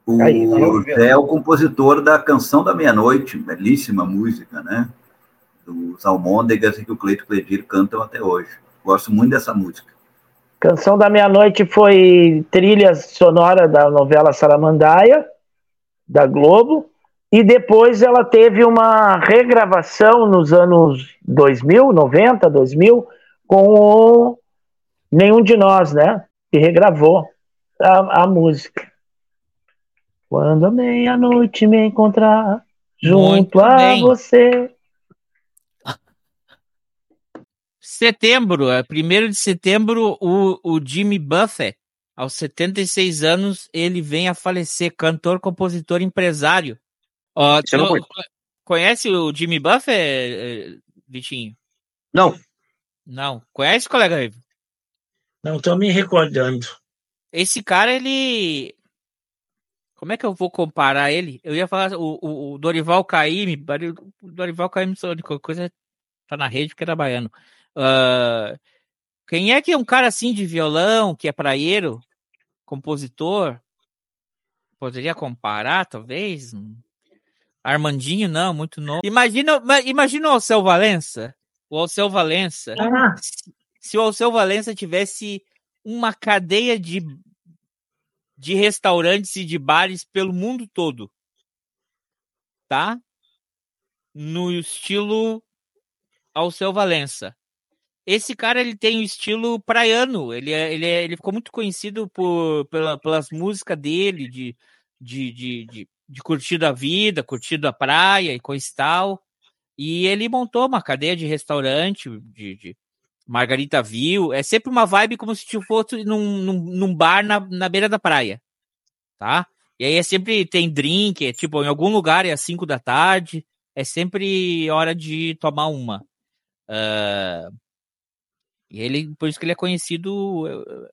O Aí, Zé é o compositor da Canção da Meia-Noite, belíssima música, né? Dos Almôndegas e que o Cleito Cledir cantam até hoje. Gosto muito dessa música. Canção da Meia-Noite foi trilha sonora da novela Saramandaia, da Globo, e depois ela teve uma regravação nos anos 2000, 90, 2000, com o Nenhum de Nós, né? Que regravou a, a música. Quando a meia-noite me encontrar junto Muito a bem. você. Setembro, é, 1 de setembro, o, o Jimmy Buffett, aos 76 anos, ele vem a falecer, cantor, compositor, empresário. Isso eu não tu- conhece o Jimmy Buffett, eh, Vitinho? Não, Não. Conhece, colega? Ivo? Não estou me recordando. Esse cara, ele. Como é que eu vou comparar ele? Eu ia falar o, o, o Dorival Caymmi, o Dorival Caymmi, única coisa tá na rede porque era baiano. Ah, quem é que é um cara assim de violão, que é praieiro, compositor? Poderia comparar, talvez? Armandinho, não, muito novo. Imagina, ma- imagina o Alceu Valença. O Alceu Valença. Ah, Se, o Alceu Valença tivesse uma cadeia de, de restaurantes e de bares pelo mundo todo, tá? No estilo Alceu Valença. Esse cara ele tem o estilo praiano. Ele, é, ele, é, ele ficou muito conhecido por, pela, pelas músicas dele, de, de, de, de, de curtir a vida, curtir a praia e coisa e tal. E ele montou uma cadeia de restaurante, de, de Margarita Viu. É sempre uma vibe como se fosse num, num, num bar na, na beira da praia. Tá? E aí é sempre tem drink, é tipo, em algum lugar é às 5 da tarde. É sempre hora de tomar uma. Ah, e ele, por isso que ele é conhecido,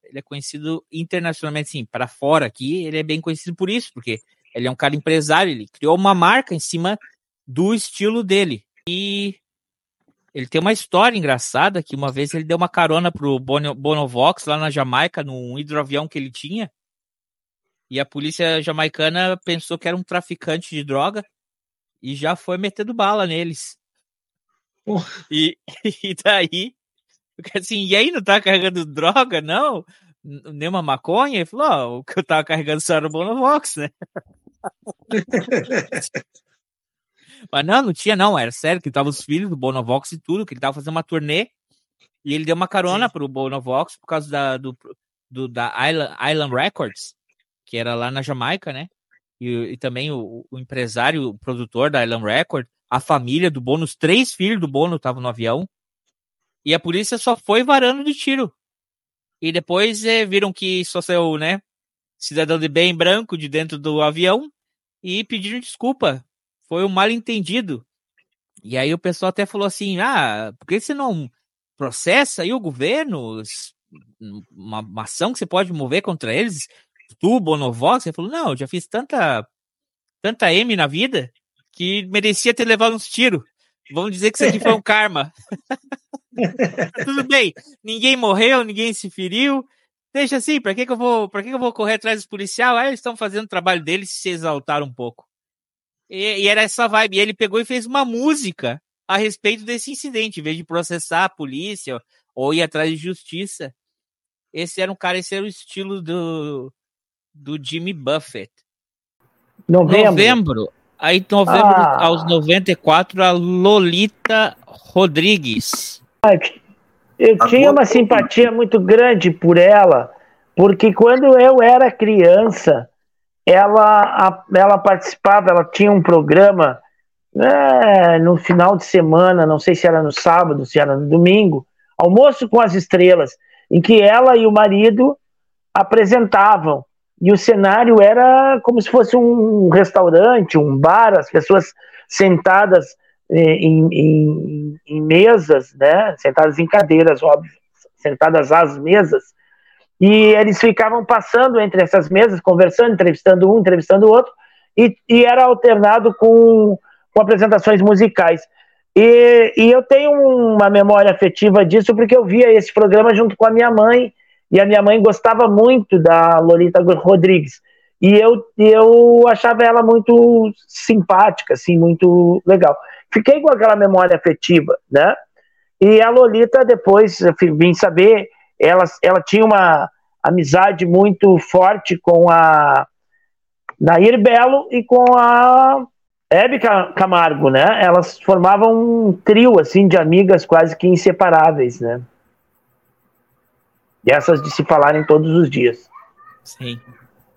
ele é conhecido internacionalmente, sim, para fora aqui, ele é bem conhecido por isso, porque ele é um cara empresário, ele criou uma marca em cima do estilo dele. E ele tem uma história engraçada que uma vez ele deu uma carona pro Bono, Bonovox lá na Jamaica, num hidroavião que ele tinha. E a polícia jamaicana pensou que era um traficante de droga e já foi metendo bala neles. E, e daí, porque assim, e aí não tá carregando droga, não? Nenhuma maconha? Ele falou, ó, o que eu tava carregando só era o Bonovox, né? Mas não, não tinha, não. Era sério que tava os filhos do Bonovox e tudo, que ele tava fazendo uma turnê. E ele deu uma carona pro Bonovox por causa da, do, do- da Island, Island Records, que era lá na Jamaica, né? E, e também o, o empresário, o produtor da Island Records, a família do Bono, os três filhos do Bono estavam no avião. E a polícia só foi varando de tiro. E depois eh, viram que só saiu, né? Cidadão de bem branco de dentro do avião e pediram desculpa. Foi um mal entendido. E aí o pessoal até falou assim: ah, por que você não processa aí o governo? Uma, uma ação que você pode mover contra eles? Tu, Bonovox? Ele falou: não, eu já fiz tanta, tanta M na vida que merecia ter levado uns tiros. Vamos dizer que isso aqui foi um karma. Tudo bem, ninguém morreu, ninguém se feriu. Deixa assim, pra que, que eu vou, para que, que eu vou correr atrás dos policiais? Ah, eles estão fazendo o trabalho deles se exaltaram um pouco. E, e era essa vibe. E ele pegou e fez uma música a respeito desse incidente, em vez de processar a polícia ou ir atrás de justiça. Esse era um cara, esse era o estilo do, do Jimmy Buffett. Novembro. Novembro. Aí, novembro, Ah. aos 94, a Lolita Rodrigues. Eu A tinha uma simpatia muito grande por ela, porque quando eu era criança, ela, a- ela participava, ela tinha um programa né, no final de semana, não sei se era no sábado, se era no domingo, Almoço com as Estrelas, em que ela e o marido apresentavam. E o cenário era como se fosse um restaurante, um bar, as pessoas sentadas eh, em, em- em mesas, né? Sentadas em cadeiras, óbvio, sentadas às mesas. E eles ficavam passando entre essas mesas, conversando, entrevistando um, entrevistando o outro. e, e era alternado com, com apresentações musicais. E, e eu tenho uma memória afetiva disso porque eu via esse programa junto com a minha mãe, e a minha mãe gostava muito da Lolita Rodrigues. E eu, eu achava ela muito simpática, assim, muito legal. Fiquei com aquela memória afetiva, né? E a Lolita, depois, vim saber, ela, ela tinha uma amizade muito forte com a Nair Belo e com a Hebe Camargo, né? Elas formavam um trio, assim, de amigas quase que inseparáveis, né? E essas de se falarem todos os dias. Sim.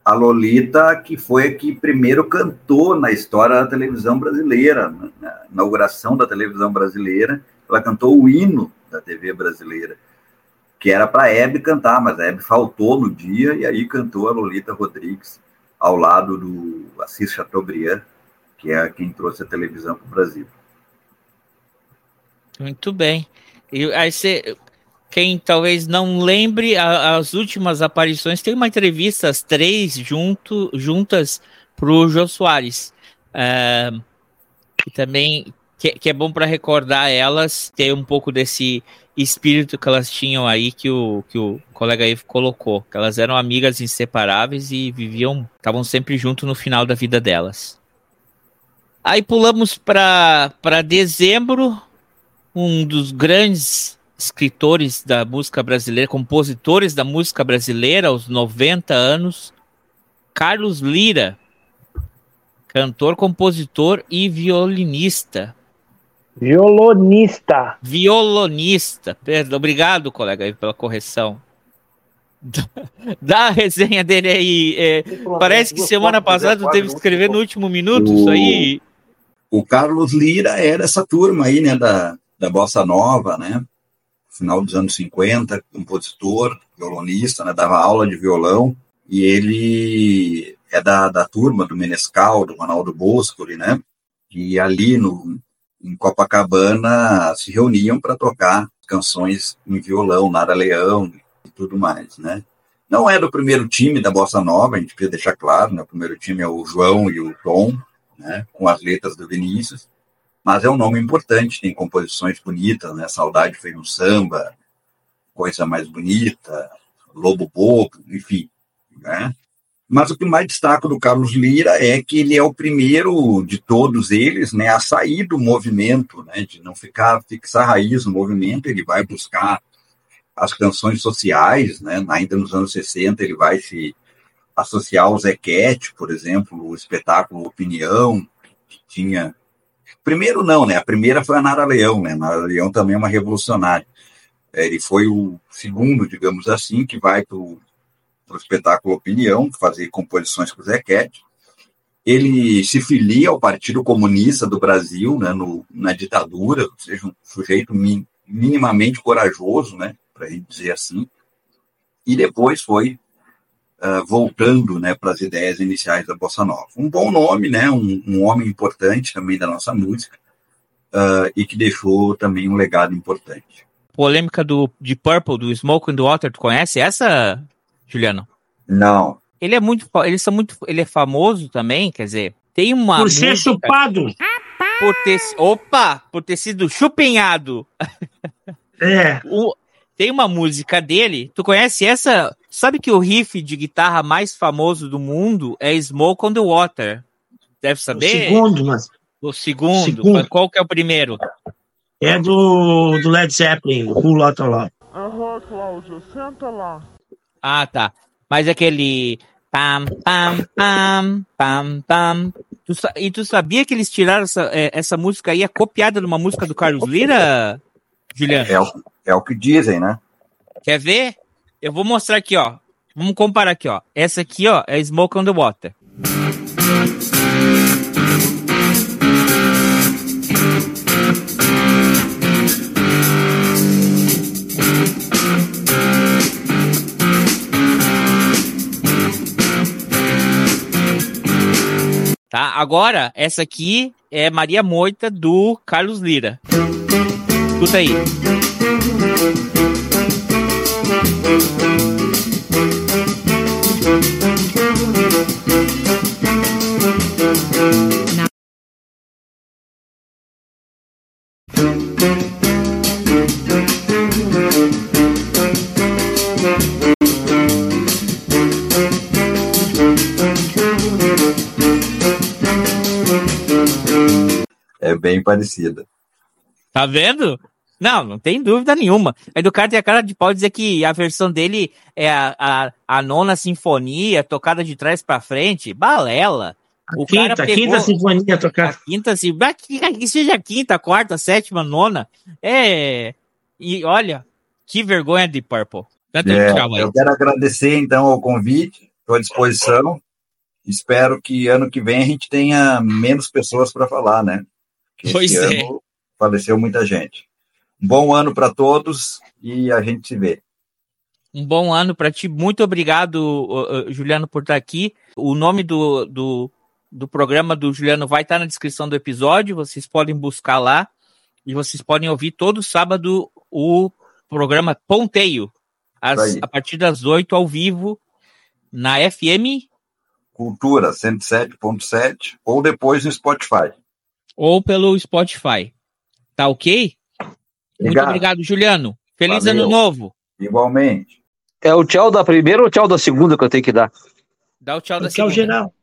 A Lolita, que foi a que primeiro cantou na história da televisão brasileira, na inauguração da televisão brasileira, ela cantou o hino da TV brasileira, que era para a Hebe cantar, mas a Hebe faltou no dia e aí cantou a Lolita Rodrigues ao lado do Assis Chateaubriand, que é quem trouxe a televisão para o Brasil. Muito bem. E aí você, quem talvez não lembre a, as últimas aparições, tem uma entrevista, as três junto, juntas para o Jô Soares. É, e também que, que é bom para recordar elas, ter um pouco desse espírito que elas tinham aí que o, que o colega aí colocou, que elas eram amigas inseparáveis e viviam, estavam sempre junto no final da vida delas. Aí pulamos para dezembro, um dos grandes escritores da música brasileira, compositores da música brasileira aos 90 anos, Carlos Lira, cantor, compositor e violinista. Violonista. Violonista. Perdão, obrigado, colega, pela correção. Dá a resenha dele aí. É, parece que semana passada tu teve que escrever no último minuto, O- isso aí. O Carlos Lira era essa turma aí, né, da, da Bossa Nova, né? Final dos anos 50, compositor, violonista, né, dava aula de violão, e ele é da, da turma do Menescal, do Ronaldo Boscoli, né? E ali no, em Copacabana se reuniam para tocar canções em violão, Nara Leão e tudo mais, né? Não é do primeiro time da Bossa Nova, a gente precisa deixar claro, né? O primeiro time é o João e o Tom, né? Com as letras do Vinícius, mas é um nome importante, tem composições bonitas, né? Saudade foi no samba, Coisa Mais Bonita, Lobo Bobo, enfim, né? Mas o que mais destaca do Carlos Lira é que ele é o primeiro de todos eles, né, a sair do movimento, né, de não ficar fixar raiz no movimento, ele vai buscar as canções sociais, né, ainda nos anos 60 ele vai se associar ao Zequete, por exemplo, o espetáculo Opinião, que tinha Primeiro não, né? A primeira foi a Nara Leão, né? Nara Leão também é uma revolucionária. É, Ele foi o segundo, digamos assim, que vai para o espetáculo Opinião, fazer composições com o Zequete. Ele se filia ao Partido Comunista do Brasil, né, no, na ditadura, ou seja, um sujeito mi- minimamente corajoso, né, para dizer assim. E depois foi ah, voltando né, para as ideias iniciais da Bossa Nova. Um bom nome, né, um, um homem importante também da nossa música, ah, e que deixou também um legado importante. Polêmica do, de Purple, do Smoke and Water, tu conhece essa, Juliano? Não. Ele é muito, eles são muito, ele é famoso também, quer dizer, tem uma Por ser música- chupado. por ter, opa, por ter sido chupinhado. É. O- tem uma música dele, tu conhece essa? Sabe que o riff de guitarra mais famoso do mundo é Smoke on the Water? Deve O saber? segundo, mas O segundo. Segundo. Mas Qual que é o primeiro? é do, do Led Zeppelin, o Lotta lá. Aham, Cláudia, senta lá. Ah, tá. Mas aquele. Pam, pam, pam, pam, pam. Tu sa- e tu sabia que eles tiraram essa, é, essa música aí, é copiada de uma música do Carlos Lira, Juliano? É o, é o que dizem, né? Quer ver? Eu vou mostrar aqui, ó. Vamos comparar aqui, ó. Essa aqui, ó, é Smoke on the Water. Tá? Agora, essa aqui é Maria Moita do Carlos Lira. Escuta aí. É bem parecida. Tá vendo? Não, não tem dúvida nenhuma. Aí do cara tem a cara de pau dizer que a versão dele é a, a, a nona sinfonia, tocada de trás pra frente. Balela. A quinta, a quinta sinfonia tocar. A quinta, se que seja a quinta, a quarta, a sétima, a nona. É. E olha, que vergonha de Purple. Canta É, eu quero agradecer então ao convite, estou à disposição. Espero que ano que vem a gente tenha menos pessoas para falar, né? Porque Pois esse é. ano faleceu muita gente. Um bom ano para todos e a gente se vê. Um bom ano pra ti. Muito obrigado, Juliano, por estar aqui. O nome do, do, do programa do Juliano vai estar na descrição do episódio. Vocês podem buscar lá. E vocês podem ouvir todo sábado o programa Ponteio, aí. a partir das 8 ao vivo, na FM Cultura 107.7 ou depois no Spotify. Ou pelo Spotify. Tá ok? Muito Obrigado. obrigado, Juliano. Feliz Valeu. ano novo. Igualmente. É o tchau da primeira ou o tchau da segunda que eu tenho que dar? Dá o tchau da Que é o segunda. geral.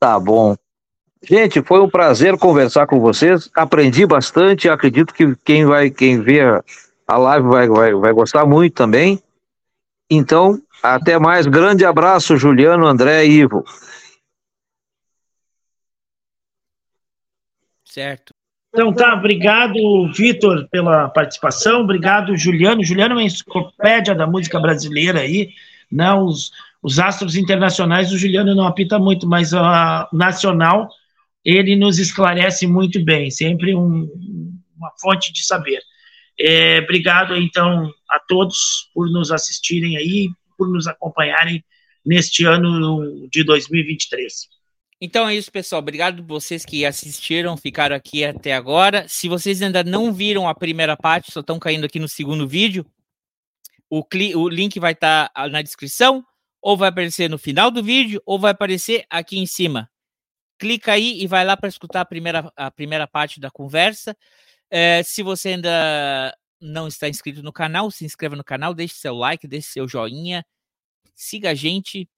Tá bom. Gente, foi um prazer conversar com vocês. Aprendi bastante. Acredito que quem vai, quem vê a- a live vai, vai, vai gostar muito também. Então, até mais. Grande abraço, Juliano, André e Ivo. Certo. Então tá, obrigado, Vitor, pela participação, obrigado, Juliano. Juliano é uma enciclopédia da música brasileira aí, né? Os, os astros internacionais, o Juliano não apita muito, mas a nacional, ele nos esclarece muito bem, sempre um- uma fonte de saber. É, obrigado, então, a todos por nos assistirem aí, por nos acompanharem neste ano de 2023. Então é isso, pessoal. Obrigado vocês que assistiram, ficaram aqui até agora. Se vocês ainda não viram a primeira parte, só estão caindo aqui no segundo vídeo, o, o link vai estar na descrição, ou vai aparecer no final do vídeo, ou vai aparecer aqui em cima. Clica aí e vai lá para escutar a primeira, a primeira parte da conversa. É, se você ainda não está inscrito no canal, se inscreva no canal, deixe seu like, deixe seu joinha, siga a gente,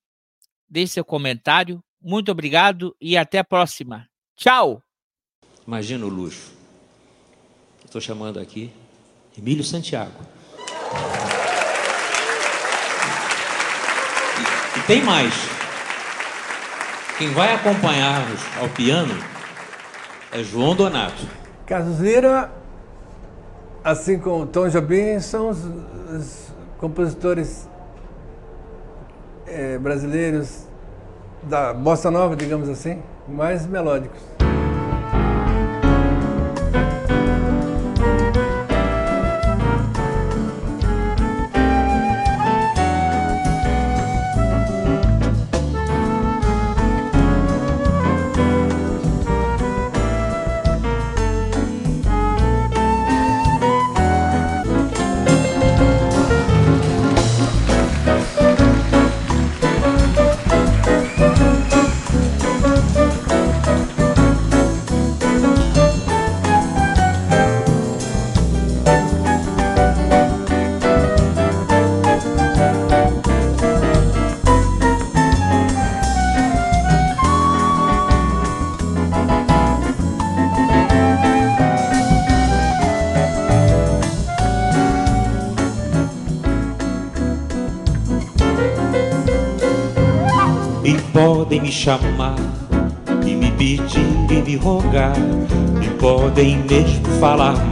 deixe seu comentário. Muito obrigado e até a próxima. Tchau! Imagina o luxo. Estou chamando aqui Emílio Santiago. E, e tem mais. Quem vai acompanhar-nos ao piano é João Donato. Cazuzeira, assim como Tom Jobim, são os, os compositores eh, brasileiros da bossa nova, digamos assim, mais melódicos.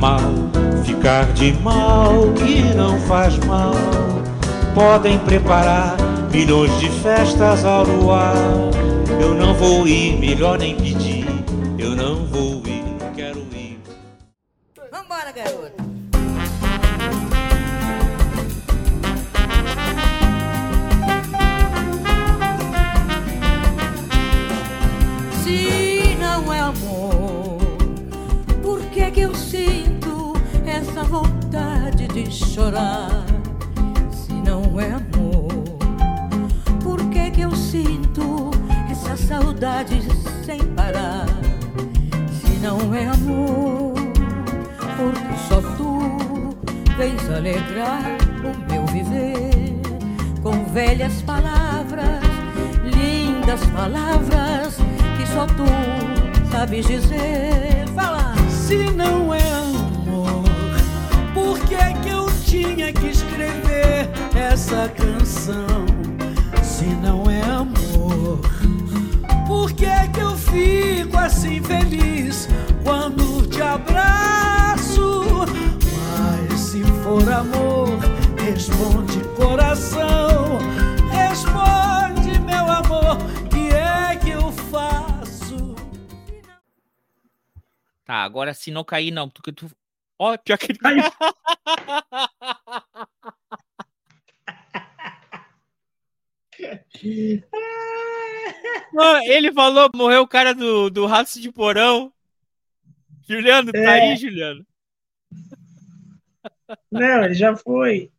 Mal, ficar de mal que não faz mal. Podem preparar milhões de festas ao luar. Eu não vou ir, melhor nem pedir. Eu não vou ir, não quero ir. Vambora, garoto. Chorar? Se não é amor, por que que eu sinto essa saudade sem parar? Se não é amor, porque só tu vens alegrar o meu viver. velhas palavras, lindas palavras que só tu sabes dizer. Fala! Se não é amor, por que é que eu tinha que escrever essa canção? Se não é amor, por que é que eu fico assim feliz quando te abraço? Mas se for amor, responde coração, responde meu amor, que é que eu faço? Tá, agora se não cair, não, porque tu. Ó, pior que ele caiu. Mano, ele falou, morreu o cara do, do rato de porão. Juliano, tá É. aí, Juliano? Não, ele já foi.